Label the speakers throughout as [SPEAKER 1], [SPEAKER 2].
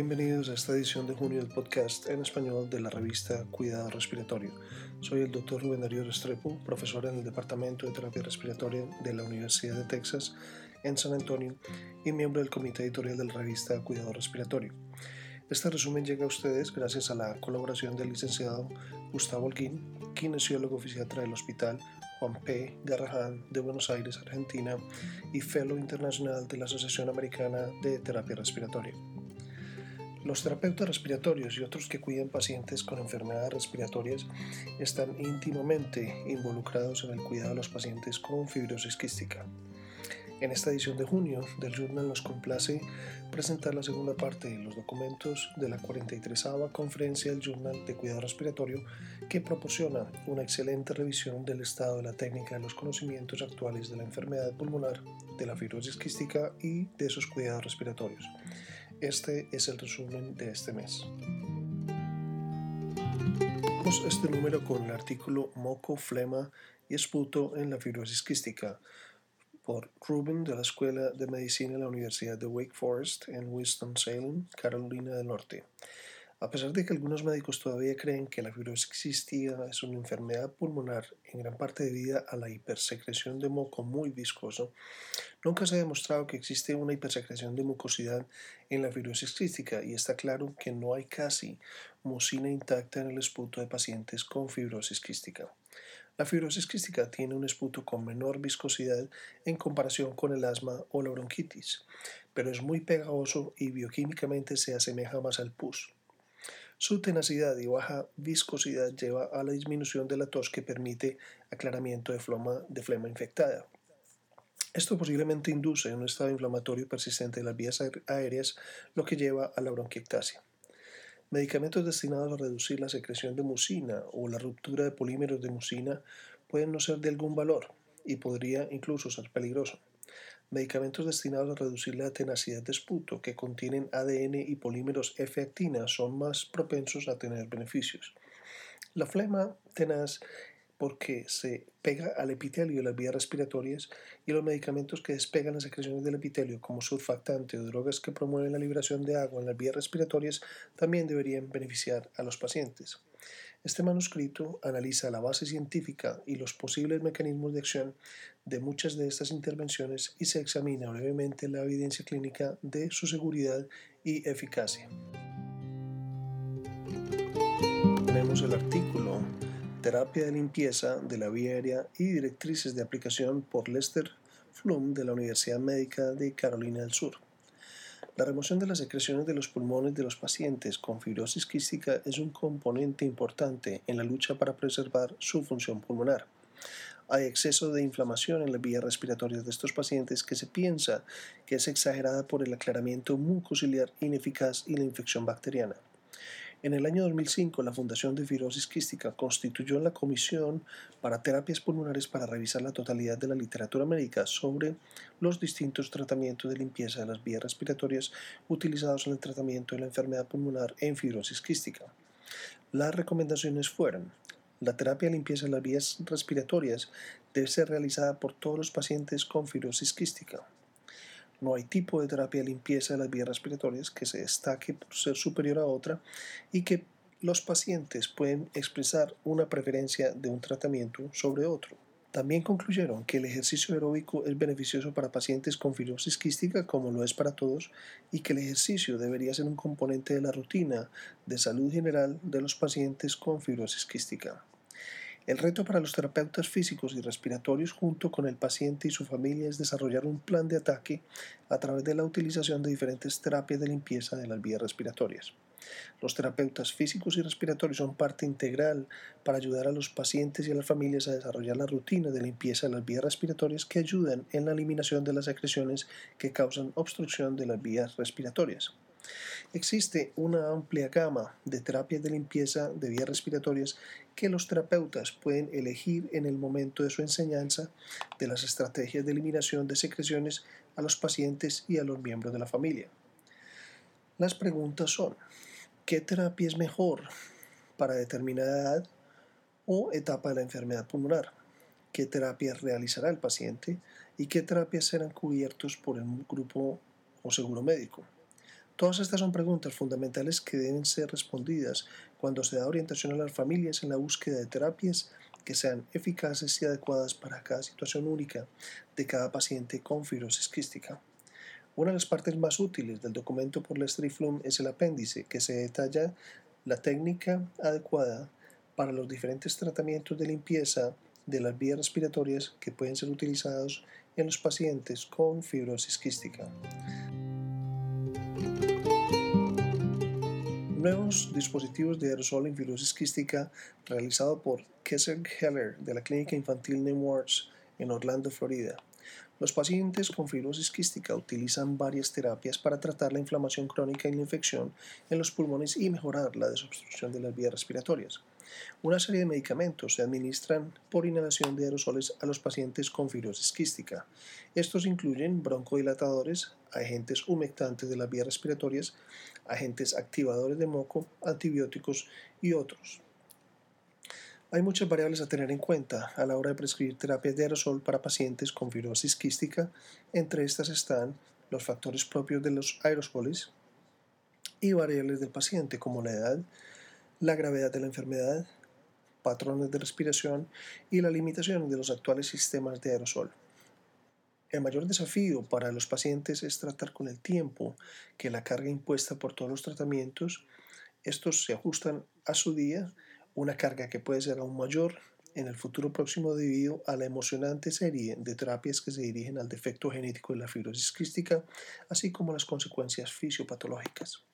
[SPEAKER 1] Bienvenidos a esta edición de junio del podcast en español de la revista Cuidado Respiratorio. Soy el doctor Rubén Darío Restrepo, profesor en el Departamento de Terapia Respiratoria de la Universidad de Texas en San Antonio y miembro del comité editorial de la revista Cuidado Respiratorio. Este resumen llega a ustedes gracias a la colaboración del licenciado Gustavo Holguín, kinesiólogo fisiatra del Hospital Juan P. Garrahan de Buenos Aires, Argentina, y Fellow Internacional de la Asociación Americana de Terapia Respiratoria. Los terapeutas respiratorios y otros que cuidan pacientes con enfermedades respiratorias están íntimamente involucrados en el cuidado de los pacientes con fibrosis quística. En esta edición de junio del Journal nos complace presentar la segunda parte de los documentos de la 43 Conferencia del Journal de Cuidado Respiratorio que proporciona una excelente revisión del estado de la técnica de los conocimientos actuales de la enfermedad pulmonar, de la fibrosis quística y de sus cuidados respiratorios. Este es el resumen de este mes. Este número con el artículo Moco, flema y esputo en la fibrosis quística por Rubin de la Escuela de Medicina de la Universidad de Wake Forest en Winston-Salem, Carolina del Norte. A pesar de que algunos médicos todavía creen que la fibrosis quística es una enfermedad pulmonar en gran parte debida a la hipersecreción de moco muy viscoso, nunca se ha demostrado que existe una hipersecreción de mucosidad en la fibrosis quística y está claro que no hay casi mucina intacta en el esputo de pacientes con fibrosis quística. La fibrosis quística tiene un esputo con menor viscosidad en comparación con el asma o la bronquitis, pero es muy pegajoso y bioquímicamente se asemeja más al pus. Su tenacidad y baja viscosidad lleva a la disminución de la tos que permite aclaramiento de flema infectada. Esto posiblemente induce un estado inflamatorio persistente de las vías aéreas, lo que lleva a la bronquiectasia. Medicamentos destinados a reducir la secreción de mucina o la ruptura de polímeros de mucina pueden no ser de algún valor y podría incluso ser peligroso. Medicamentos destinados a reducir la tenacidad de esputo que contienen ADN y polímeros F-actina son más propensos a tener beneficios. La flema tenaz porque se pega al epitelio de las vías respiratorias y los medicamentos que despegan las secreciones del epitelio, como surfactante o drogas que promueven la liberación de agua en las vías respiratorias, también deberían beneficiar a los pacientes. Este manuscrito analiza la base científica y los posibles mecanismos de acción de muchas de estas intervenciones y se examina brevemente la evidencia clínica de su seguridad y eficacia. Tenemos el artículo Terapia de limpieza de la vía aérea y directrices de aplicación por Lester Flum de la Universidad Médica de Carolina del Sur. La remoción de las secreciones de los pulmones de los pacientes con fibrosis quística es un componente importante en la lucha para preservar su función pulmonar. Hay exceso de inflamación en las vías respiratorias de estos pacientes que se piensa que es exagerada por el aclaramiento mucociliar ineficaz y la infección bacteriana. En el año 2005, la Fundación de Fibrosis Quística constituyó la Comisión para Terapias Pulmonares para revisar la totalidad de la literatura médica sobre los distintos tratamientos de limpieza de las vías respiratorias utilizados en el tratamiento de la enfermedad pulmonar en fibrosis quística. Las recomendaciones fueron la terapia de limpieza de las vías respiratorias debe ser realizada por todos los pacientes con fibrosis quística. No hay tipo de terapia de limpieza de las vías respiratorias que se destaque por ser superior a otra y que los pacientes pueden expresar una preferencia de un tratamiento sobre otro. También concluyeron que el ejercicio aeróbico es beneficioso para pacientes con fibrosis quística como lo es para todos y que el ejercicio debería ser un componente de la rutina de salud general de los pacientes con fibrosis quística. El reto para los terapeutas físicos y respiratorios junto con el paciente y su familia es desarrollar un plan de ataque a través de la utilización de diferentes terapias de limpieza de las vías respiratorias. Los terapeutas físicos y respiratorios son parte integral para ayudar a los pacientes y a las familias a desarrollar la rutina de limpieza de las vías respiratorias que ayudan en la eliminación de las secreciones que causan obstrucción de las vías respiratorias. Existe una amplia gama de terapias de limpieza de vías respiratorias que los terapeutas pueden elegir en el momento de su enseñanza de las estrategias de eliminación de secreciones a los pacientes y a los miembros de la familia. Las preguntas son, ¿qué terapia es mejor para determinada edad o etapa de la enfermedad pulmonar? ¿Qué terapias realizará el paciente y qué terapias serán cubiertos por el grupo o seguro médico? Todas estas son preguntas fundamentales que deben ser respondidas cuando se da orientación a las familias en la búsqueda de terapias que sean eficaces y adecuadas para cada situación única de cada paciente con fibrosis quística. Una de las partes más útiles del documento por Lester Flum es el apéndice, que se detalla la técnica adecuada para los diferentes tratamientos de limpieza de las vías respiratorias que pueden ser utilizados en los pacientes con fibrosis quística. Nuevos dispositivos de aerosol en fibrosis quística realizado por Kessler Heller de la Clínica Infantil Nemours en Orlando, Florida. Los pacientes con fibrosis quística utilizan varias terapias para tratar la inflamación crónica y la infección en los pulmones y mejorar la desobstrucción de las vías respiratorias. Una serie de medicamentos se administran por inhalación de aerosoles a los pacientes con fibrosis quística. Estos incluyen broncodilatadores, agentes humectantes de las vías respiratorias, agentes activadores de moco, antibióticos y otros. Hay muchas variables a tener en cuenta a la hora de prescribir terapias de aerosol para pacientes con fibrosis quística. Entre estas están los factores propios de los aerosoles y variables del paciente como la edad, la gravedad de la enfermedad, patrones de respiración y la limitación de los actuales sistemas de aerosol. El mayor desafío para los pacientes es tratar con el tiempo que la carga impuesta por todos los tratamientos, estos se ajustan a su día, una carga que puede ser aún mayor en el futuro próximo debido a la emocionante serie de terapias que se dirigen al defecto genético de la fibrosis quística, así como las consecuencias fisiopatológicas.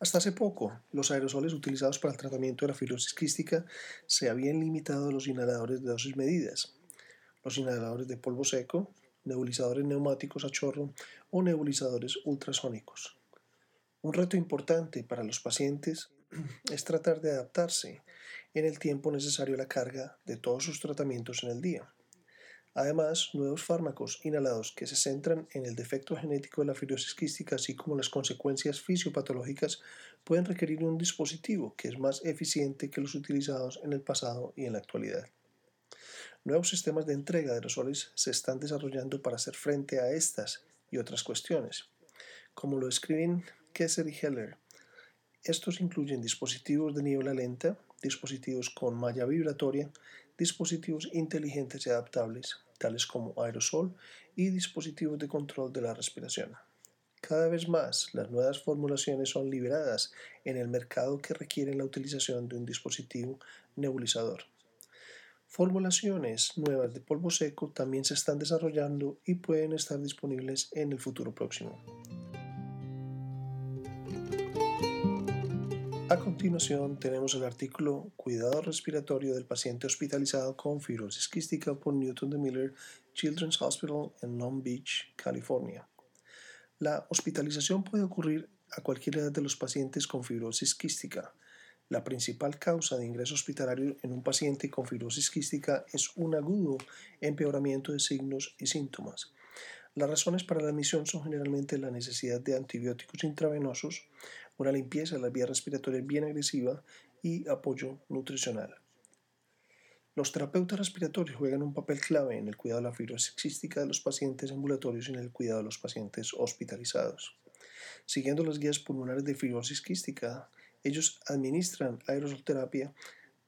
[SPEAKER 1] Hasta hace poco, los aerosoles utilizados para el tratamiento de la fibrosis quística se habían limitado a los inhaladores de dosis medidas, los inhaladores de polvo seco, nebulizadores neumáticos a chorro o nebulizadores ultrasónicos. Un reto importante para los pacientes es tratar de adaptarse en el tiempo necesario a la carga de todos sus tratamientos en el día. Además, nuevos fármacos inhalados que se centran en el defecto genético de la fibrosis quística, así como las consecuencias fisiopatológicas, pueden requerir un dispositivo que es más eficiente que los utilizados en el pasado y en la actualidad. Nuevos sistemas de entrega de aerosoles se están desarrollando para hacer frente a estas y otras cuestiones. Como lo escriben Kessler y Heller, estos incluyen dispositivos de niebla lenta, dispositivos con malla vibratoria, dispositivos inteligentes y adaptables, tales como aerosol y dispositivos de control de la respiración. Cada vez más, las nuevas formulaciones son liberadas en el mercado que requieren la utilización de un dispositivo nebulizador. Formulaciones nuevas de polvo seco también se están desarrollando y pueden estar disponibles en el futuro próximo. A continuación tenemos el artículo Cuidado respiratorio del paciente hospitalizado con fibrosis quística por Newton de Miller Children's Hospital en Long Beach, California. La hospitalización puede ocurrir a cualquier edad de los pacientes con fibrosis quística. La principal causa de ingreso hospitalario en un paciente con fibrosis quística es un agudo empeoramiento de signos y síntomas. Las razones para la admisión son generalmente la necesidad de antibióticos intravenosos, una limpieza de las vías respiratorias bien agresiva y apoyo nutricional. Los terapeutas respiratorios juegan un papel clave en el cuidado de la fibrosis quística de los pacientes ambulatorios y en el cuidado de los pacientes hospitalizados. Siguiendo las guías pulmonares de fibrosis quística, ellos administran aerosolterapia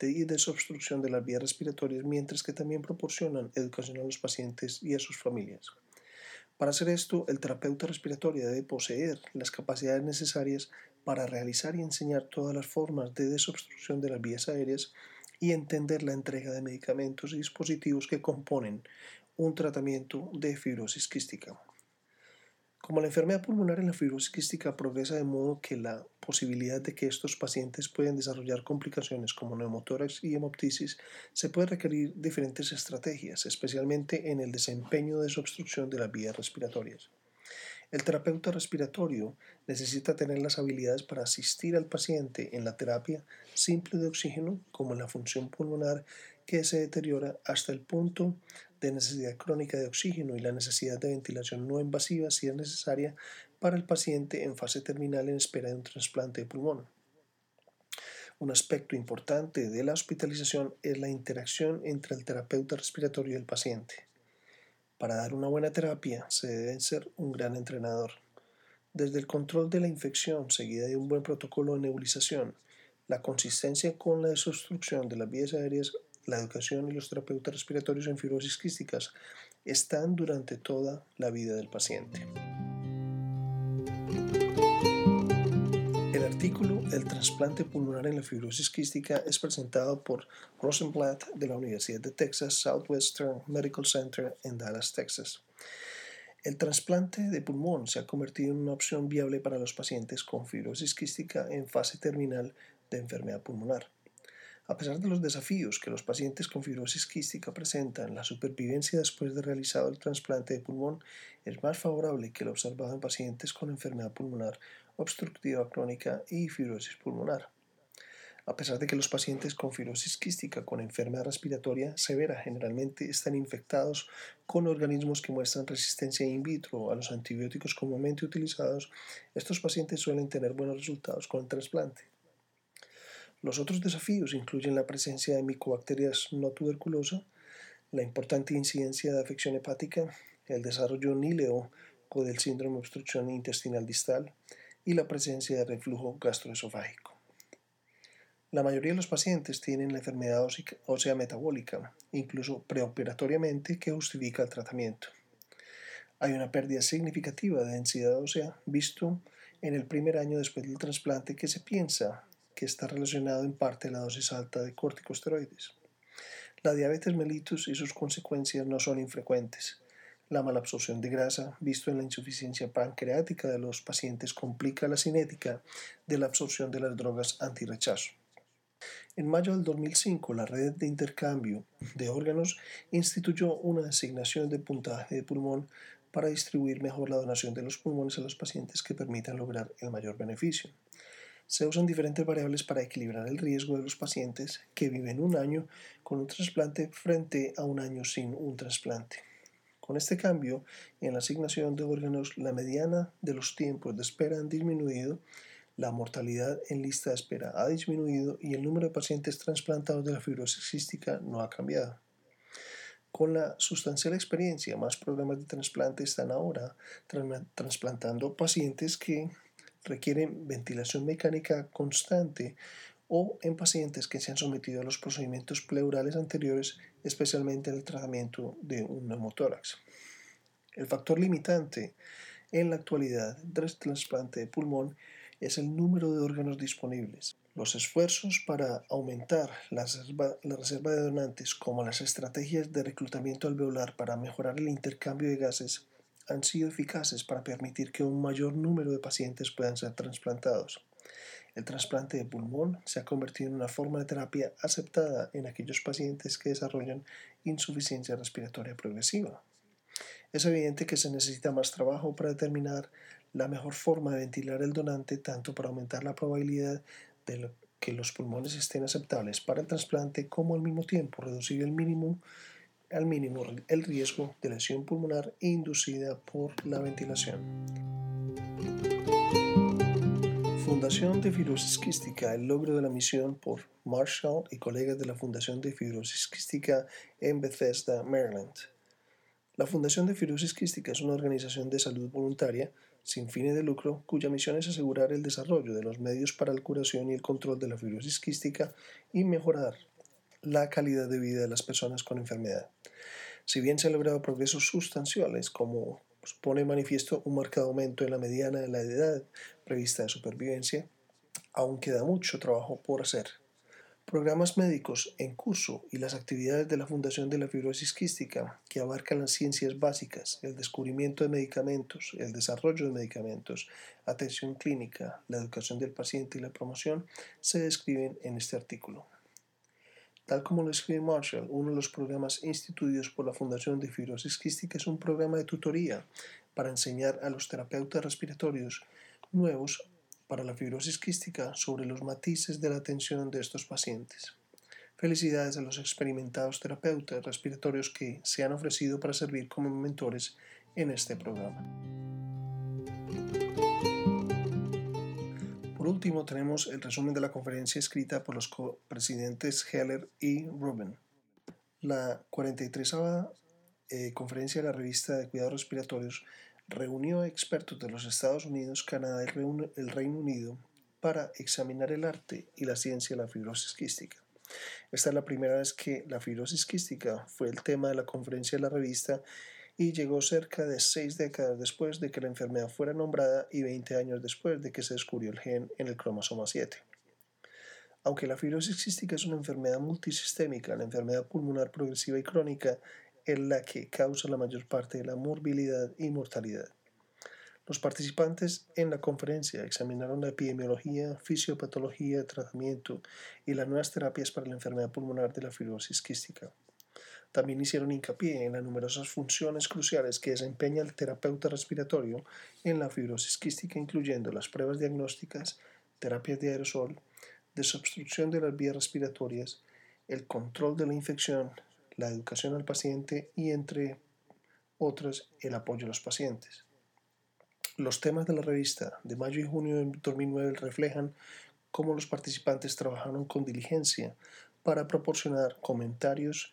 [SPEAKER 1] y desobstrucción de las vías respiratorias, mientras que también proporcionan educación a los pacientes y a sus familias. Para hacer esto, el terapeuta respiratorio debe poseer las capacidades necesarias para realizar y enseñar todas las formas de desobstrucción de las vías aéreas y entender la entrega de medicamentos y dispositivos que componen un tratamiento de fibrosis quística. Como la enfermedad pulmonar en la fibrosis quística progresa de modo que la posibilidad de que estos pacientes puedan desarrollar complicaciones como neumotórax y hemoptisis, se puede requerir diferentes estrategias, especialmente en el desempeño de desobstrucción de las vías respiratorias. El terapeuta respiratorio necesita tener las habilidades para asistir al paciente en la terapia simple de oxígeno, como en la función pulmonar que se deteriora hasta el punto de necesidad crónica de oxígeno y la necesidad de ventilación no invasiva si es necesaria para el paciente en fase terminal en espera de un trasplante de pulmón. Un aspecto importante de la hospitalización es la interacción entre el terapeuta respiratorio y el paciente. Para dar una buena terapia se debe ser un gran entrenador. Desde el control de la infección, seguida de un buen protocolo de nebulización, la consistencia con la desobstrucción de las vías aéreas, la educación y los terapeutas respiratorios en fibrosis quísticas están durante toda la vida del paciente. Artículo El trasplante pulmonar en la fibrosis quística es presentado por Rosenblatt de la Universidad de Texas Southwestern Medical Center en Dallas, Texas. El trasplante de pulmón se ha convertido en una opción viable para los pacientes con fibrosis quística en fase terminal de enfermedad pulmonar. A pesar de los desafíos que los pacientes con fibrosis quística presentan, la supervivencia después de realizado el trasplante de pulmón es más favorable que lo observado en pacientes con enfermedad pulmonar obstructiva crónica y fibrosis pulmonar a pesar de que los pacientes con fibrosis quística con enfermedad respiratoria severa generalmente están infectados con organismos que muestran resistencia in vitro a los antibióticos comúnmente utilizados, estos pacientes suelen tener buenos resultados con el trasplante. Los otros desafíos incluyen la presencia de micobacterias no tuberculosa, la importante incidencia de afección hepática, el desarrollo níleo o del síndrome de obstrucción intestinal distal y la presencia de reflujo gastroesofágico. La mayoría de los pacientes tienen la enfermedad ósea metabólica, incluso preoperatoriamente, que justifica el tratamiento. Hay una pérdida significativa de densidad ósea visto en el primer año después del trasplante que se piensa que está relacionado en parte a la dosis alta de corticosteroides. La diabetes mellitus y sus consecuencias no son infrecuentes. La malabsorción de grasa, visto en la insuficiencia pancreática de los pacientes, complica la cinética de la absorción de las drogas antirrechazo. En mayo del 2005, la red de intercambio de órganos instituyó una asignación de puntaje de pulmón para distribuir mejor la donación de los pulmones a los pacientes que permitan lograr el mayor beneficio. Se usan diferentes variables para equilibrar el riesgo de los pacientes que viven un año con un trasplante frente a un año sin un trasplante. Con este cambio en la asignación de órganos, la mediana de los tiempos de espera han disminuido la mortalidad en lista de espera ha disminuido y el número de pacientes trasplantados de la fibrosis cística no ha cambiado. Con la sustancial experiencia, más programas de trasplante están ahora trasplantando pacientes que requieren ventilación mecánica constante o en pacientes que se han sometido a los procedimientos pleurales anteriores, especialmente en el tratamiento de un neumotórax. El factor limitante en la actualidad del trasplante de pulmón es el número de órganos disponibles. Los esfuerzos para aumentar la reserva, de donantes, como las estrategias de reclutamiento alveolar para mejorar el intercambio de gases, han sido eficaces para permitir que un mayor número de pacientes puedan ser trasplantados. El trasplante de pulmón se ha convertido en una forma de terapia aceptada en aquellos pacientes que desarrollan insuficiencia respiratoria progresiva. Es evidente que se necesita más trabajo para determinar la mejor forma de ventilar el donante tanto para aumentar la probabilidad de que los pulmones estén aceptables para el trasplante como al mismo tiempo reducir el mínimo, al mínimo el riesgo de lesión pulmonar inducida por la ventilación. Fundación de Fibrosis Quística, el logro de la misión por Marshall y colegas de la Fundación de Fibrosis Quística en Bethesda, Maryland. La Fundación de Fibrosis Quística es una organización de salud voluntaria sin fines de lucro, cuya misión es asegurar el desarrollo de los medios para la curación y el control de la fibrosis quística y mejorar la calidad de vida de las personas con enfermedad. Si bien se han logrado progresos sustanciales, como pone manifiesto un marcado aumento en la mediana de la edad prevista de supervivencia, aún queda mucho trabajo por hacer programas médicos en curso y las actividades de la Fundación de la Fibrosis Quística, que abarcan las ciencias básicas, el descubrimiento de medicamentos, el desarrollo de medicamentos, atención clínica, la educación del paciente y la promoción, se describen en este artículo. Tal como lo escribe Marshall, uno de los programas instituidos por la Fundación de Fibrosis Quística es un programa de tutoría para enseñar a los terapeutas respiratorios nuevos para la fibrosis quística sobre los matices de la atención de estos pacientes. Felicidades a los experimentados terapeutas respiratorios que se han ofrecido para servir como mentores en este programa. Por último, tenemos el resumen de la conferencia escrita por los presidentes Heller y Rubin. La 43 eh, conferencia de la revista de cuidados respiratorios reunió a expertos de los Estados Unidos, Canadá y el Reino Unido para examinar el arte y la ciencia de la fibrosis quística. Esta es la primera vez que la fibrosis quística fue el tema de la conferencia de la revista y llegó cerca de seis décadas después de que la enfermedad fuera nombrada y 20 años después de que se descubrió el gen en el cromosoma 7. Aunque la fibrosis quística es una enfermedad multisistémica, la enfermedad pulmonar progresiva y crónica es la que causa la mayor parte de la morbilidad y mortalidad. Los participantes en la conferencia examinaron la epidemiología, fisiopatología, tratamiento y las nuevas terapias para la enfermedad pulmonar de la fibrosis quística. También hicieron hincapié en las numerosas funciones cruciales que desempeña el terapeuta respiratorio en la fibrosis quística, incluyendo las pruebas diagnósticas, terapias de aerosol, desobstrucción de las vías respiratorias, el control de la infección, la educación al paciente y, entre otras, el apoyo a los pacientes. Los temas de la revista de mayo y junio de 2009 reflejan cómo los participantes trabajaron con diligencia para proporcionar comentarios